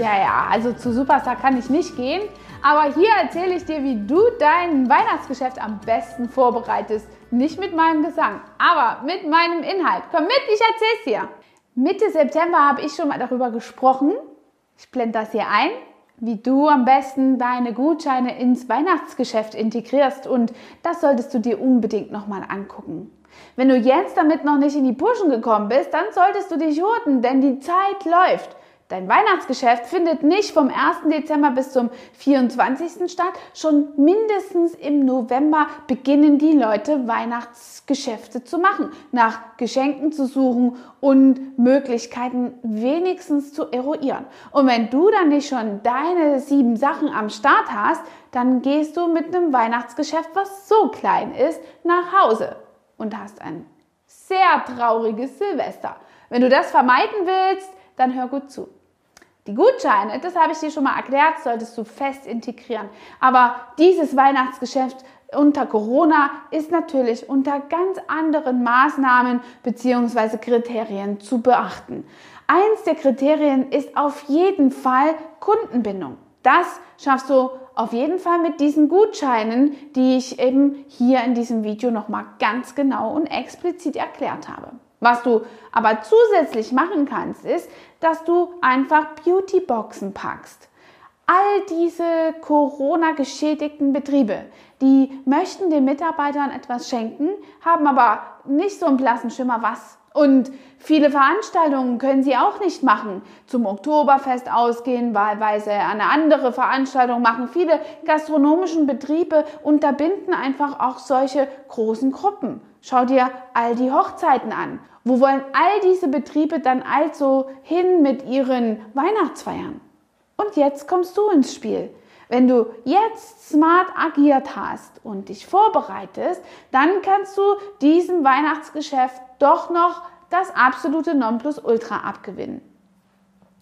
Ja, ja, also zu Superstar kann ich nicht gehen. Aber hier erzähle ich dir, wie du dein Weihnachtsgeschäft am besten vorbereitest. Nicht mit meinem Gesang, aber mit meinem Inhalt. Komm mit, ich erzähl's dir. Mitte September habe ich schon mal darüber gesprochen. Ich blende das hier ein, wie du am besten deine Gutscheine ins Weihnachtsgeschäft integrierst. Und das solltest du dir unbedingt nochmal angucken. Wenn du jetzt damit noch nicht in die Puschen gekommen bist, dann solltest du dich hurten, denn die Zeit läuft. Dein Weihnachtsgeschäft findet nicht vom 1. Dezember bis zum 24. statt. Schon mindestens im November beginnen die Leute Weihnachtsgeschäfte zu machen, nach Geschenken zu suchen und Möglichkeiten wenigstens zu eruieren. Und wenn du dann nicht schon deine sieben Sachen am Start hast, dann gehst du mit einem Weihnachtsgeschäft, was so klein ist, nach Hause und hast ein sehr trauriges Silvester. Wenn du das vermeiden willst, dann hör gut zu. Die Gutscheine, das habe ich dir schon mal erklärt, solltest du fest integrieren. Aber dieses Weihnachtsgeschäft unter Corona ist natürlich unter ganz anderen Maßnahmen bzw. Kriterien zu beachten. Eins der Kriterien ist auf jeden Fall Kundenbindung. Das schaffst du auf jeden Fall mit diesen Gutscheinen, die ich eben hier in diesem Video nochmal ganz genau und explizit erklärt habe. Was du aber zusätzlich machen kannst, ist, dass du einfach Beautyboxen packst. All diese Corona-geschädigten Betriebe, die möchten den Mitarbeitern etwas schenken, haben aber nicht so einen blassen Schimmer was. Und viele Veranstaltungen können sie auch nicht machen. Zum Oktoberfest ausgehen, wahlweise eine andere Veranstaltung machen. Viele gastronomischen Betriebe unterbinden einfach auch solche großen Gruppen. Schau dir all die Hochzeiten an. Wo wollen all diese Betriebe dann also hin mit ihren Weihnachtsfeiern? Und jetzt kommst du ins Spiel. Wenn du jetzt smart agiert hast und dich vorbereitest, dann kannst du diesem Weihnachtsgeschäft doch noch das absolute Nonplusultra abgewinnen.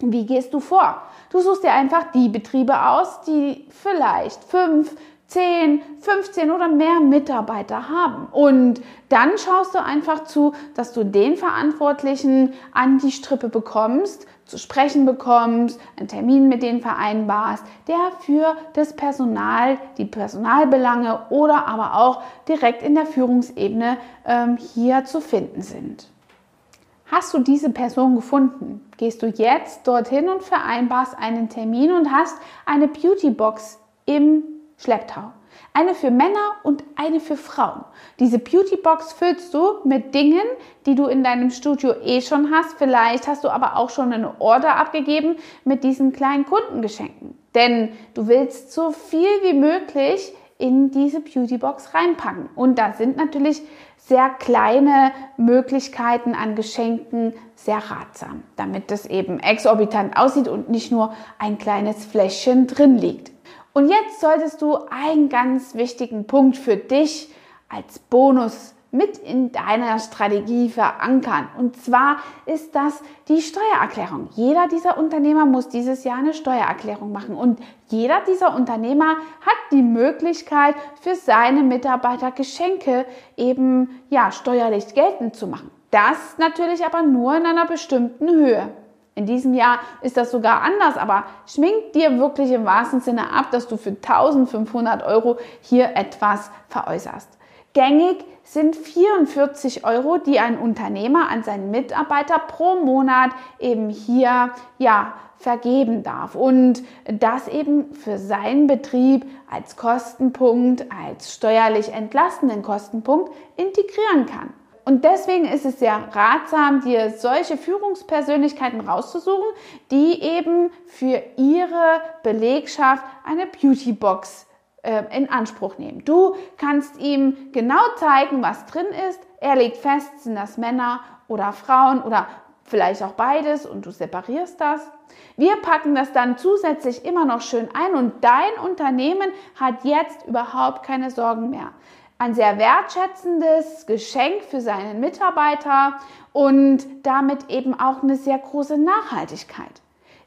Wie gehst du vor? Du suchst dir einfach die Betriebe aus, die vielleicht fünf, 10, 15 oder mehr Mitarbeiter haben. Und dann schaust du einfach zu, dass du den Verantwortlichen an die Strippe bekommst, zu sprechen bekommst, einen Termin mit denen vereinbarst, der für das Personal, die Personalbelange oder aber auch direkt in der Führungsebene ähm, hier zu finden sind. Hast du diese Person gefunden? Gehst du jetzt dorthin und vereinbarst einen Termin und hast eine Beautybox im Schlepptau. Eine für Männer und eine für Frauen. Diese Beautybox füllst du mit Dingen, die du in deinem Studio eh schon hast. Vielleicht hast du aber auch schon eine Order abgegeben mit diesen kleinen Kundengeschenken. Denn du willst so viel wie möglich in diese Beautybox reinpacken. Und da sind natürlich sehr kleine Möglichkeiten an Geschenken sehr ratsam, damit das eben exorbitant aussieht und nicht nur ein kleines Fläschchen drin liegt. Und jetzt solltest du einen ganz wichtigen Punkt für dich als Bonus mit in deiner Strategie verankern. Und zwar ist das die Steuererklärung. Jeder dieser Unternehmer muss dieses Jahr eine Steuererklärung machen. Und jeder dieser Unternehmer hat die Möglichkeit, für seine Mitarbeiter Geschenke eben, ja, steuerlich geltend zu machen. Das natürlich aber nur in einer bestimmten Höhe. In diesem Jahr ist das sogar anders, aber schmink dir wirklich im wahrsten Sinne ab, dass du für 1500 Euro hier etwas veräußerst. Gängig sind 44 Euro, die ein Unternehmer an seinen Mitarbeiter pro Monat eben hier ja vergeben darf und das eben für seinen Betrieb als Kostenpunkt, als steuerlich entlastenden Kostenpunkt integrieren kann. Und deswegen ist es sehr ratsam, dir solche Führungspersönlichkeiten rauszusuchen, die eben für ihre Belegschaft eine Beautybox in Anspruch nehmen. Du kannst ihm genau zeigen, was drin ist. Er legt fest, sind das Männer oder Frauen oder vielleicht auch beides und du separierst das. Wir packen das dann zusätzlich immer noch schön ein und dein Unternehmen hat jetzt überhaupt keine Sorgen mehr ein sehr wertschätzendes Geschenk für seinen Mitarbeiter und damit eben auch eine sehr große Nachhaltigkeit.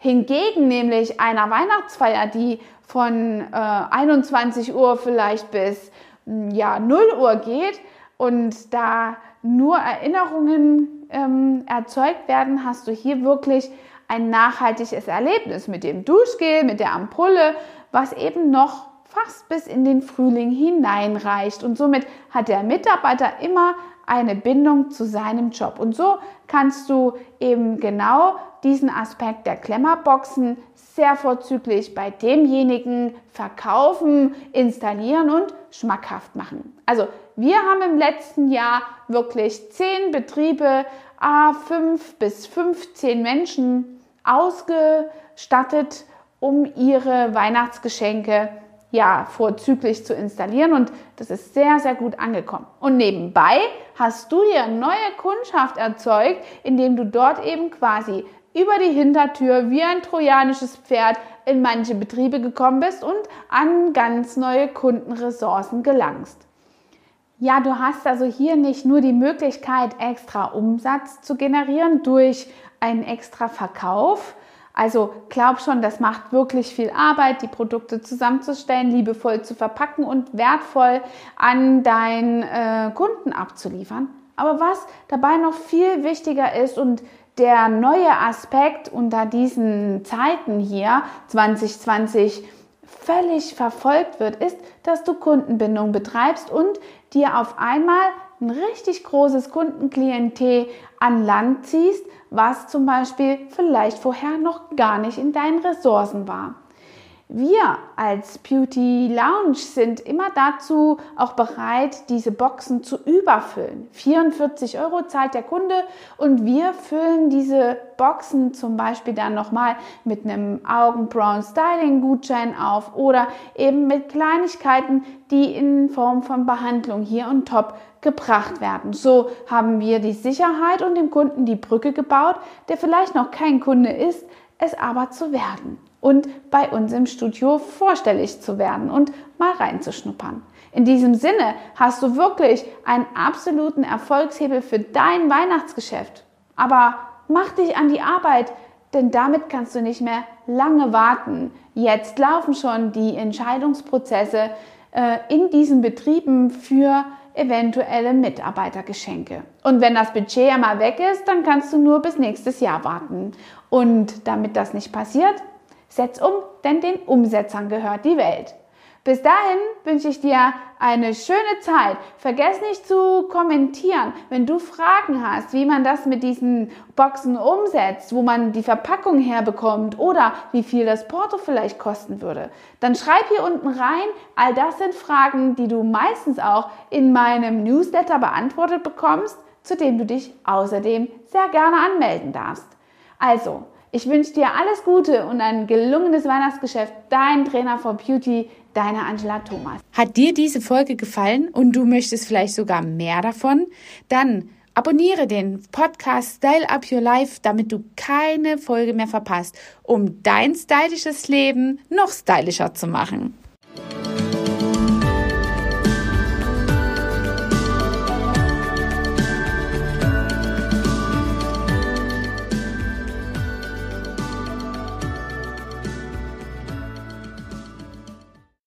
Hingegen nämlich einer Weihnachtsfeier, die von äh, 21 Uhr vielleicht bis hm, ja, 0 Uhr geht und da nur Erinnerungen ähm, erzeugt werden, hast du hier wirklich ein nachhaltiges Erlebnis mit dem Duschgel, mit der Ampulle, was eben noch fast bis in den Frühling hineinreicht. Und somit hat der Mitarbeiter immer eine Bindung zu seinem Job. Und so kannst du eben genau diesen Aspekt der Klemmerboxen sehr vorzüglich bei demjenigen verkaufen, installieren und schmackhaft machen. Also wir haben im letzten Jahr wirklich zehn Betriebe, a fünf bis 15 Menschen ausgestattet, um ihre Weihnachtsgeschenke ja vorzüglich zu installieren und das ist sehr, sehr gut angekommen. Und nebenbei hast du hier neue Kundschaft erzeugt, indem du dort eben quasi über die Hintertür wie ein trojanisches Pferd in manche Betriebe gekommen bist und an ganz neue Kundenressourcen gelangst. Ja, du hast also hier nicht nur die Möglichkeit, extra Umsatz zu generieren durch einen extra Verkauf, also glaub schon, das macht wirklich viel Arbeit, die Produkte zusammenzustellen, liebevoll zu verpacken und wertvoll an deinen äh, Kunden abzuliefern. Aber was dabei noch viel wichtiger ist und der neue Aspekt unter diesen Zeiten hier 2020 völlig verfolgt wird, ist, dass du Kundenbindung betreibst und dir auf einmal ein richtig großes Kundenklientel an Land ziehst, was zum Beispiel vielleicht vorher noch gar nicht in deinen Ressourcen war. Wir als Beauty Lounge sind immer dazu auch bereit, diese Boxen zu überfüllen. 44 Euro zahlt der Kunde und wir füllen diese Boxen zum Beispiel dann nochmal mit einem Augenbrauen Styling Gutschein auf oder eben mit Kleinigkeiten, die in Form von Behandlung hier und top gebracht werden. So haben wir die Sicherheit und dem Kunden die Brücke gebaut, der vielleicht noch kein Kunde ist, es aber zu werden und bei uns im Studio vorstellig zu werden und mal reinzuschnuppern. In diesem Sinne hast du wirklich einen absoluten Erfolgshebel für dein Weihnachtsgeschäft. Aber mach dich an die Arbeit, denn damit kannst du nicht mehr lange warten. Jetzt laufen schon die Entscheidungsprozesse äh, in diesen Betrieben für eventuelle Mitarbeitergeschenke. Und wenn das Budget einmal weg ist, dann kannst du nur bis nächstes Jahr warten. Und damit das nicht passiert, Setz um, denn den Umsetzern gehört die Welt. Bis dahin wünsche ich dir eine schöne Zeit. Vergiss nicht zu kommentieren, wenn du Fragen hast, wie man das mit diesen Boxen umsetzt, wo man die Verpackung herbekommt oder wie viel das Porto vielleicht kosten würde. Dann schreib hier unten rein. All das sind Fragen, die du meistens auch in meinem Newsletter beantwortet bekommst, zu dem du dich außerdem sehr gerne anmelden darfst. Also, ich wünsche dir alles Gute und ein gelungenes Weihnachtsgeschäft. Dein Trainer for Beauty, deine Angela Thomas. Hat dir diese Folge gefallen und du möchtest vielleicht sogar mehr davon? Dann abonniere den Podcast Style Up Your Life, damit du keine Folge mehr verpasst, um dein stylisches Leben noch stylischer zu machen.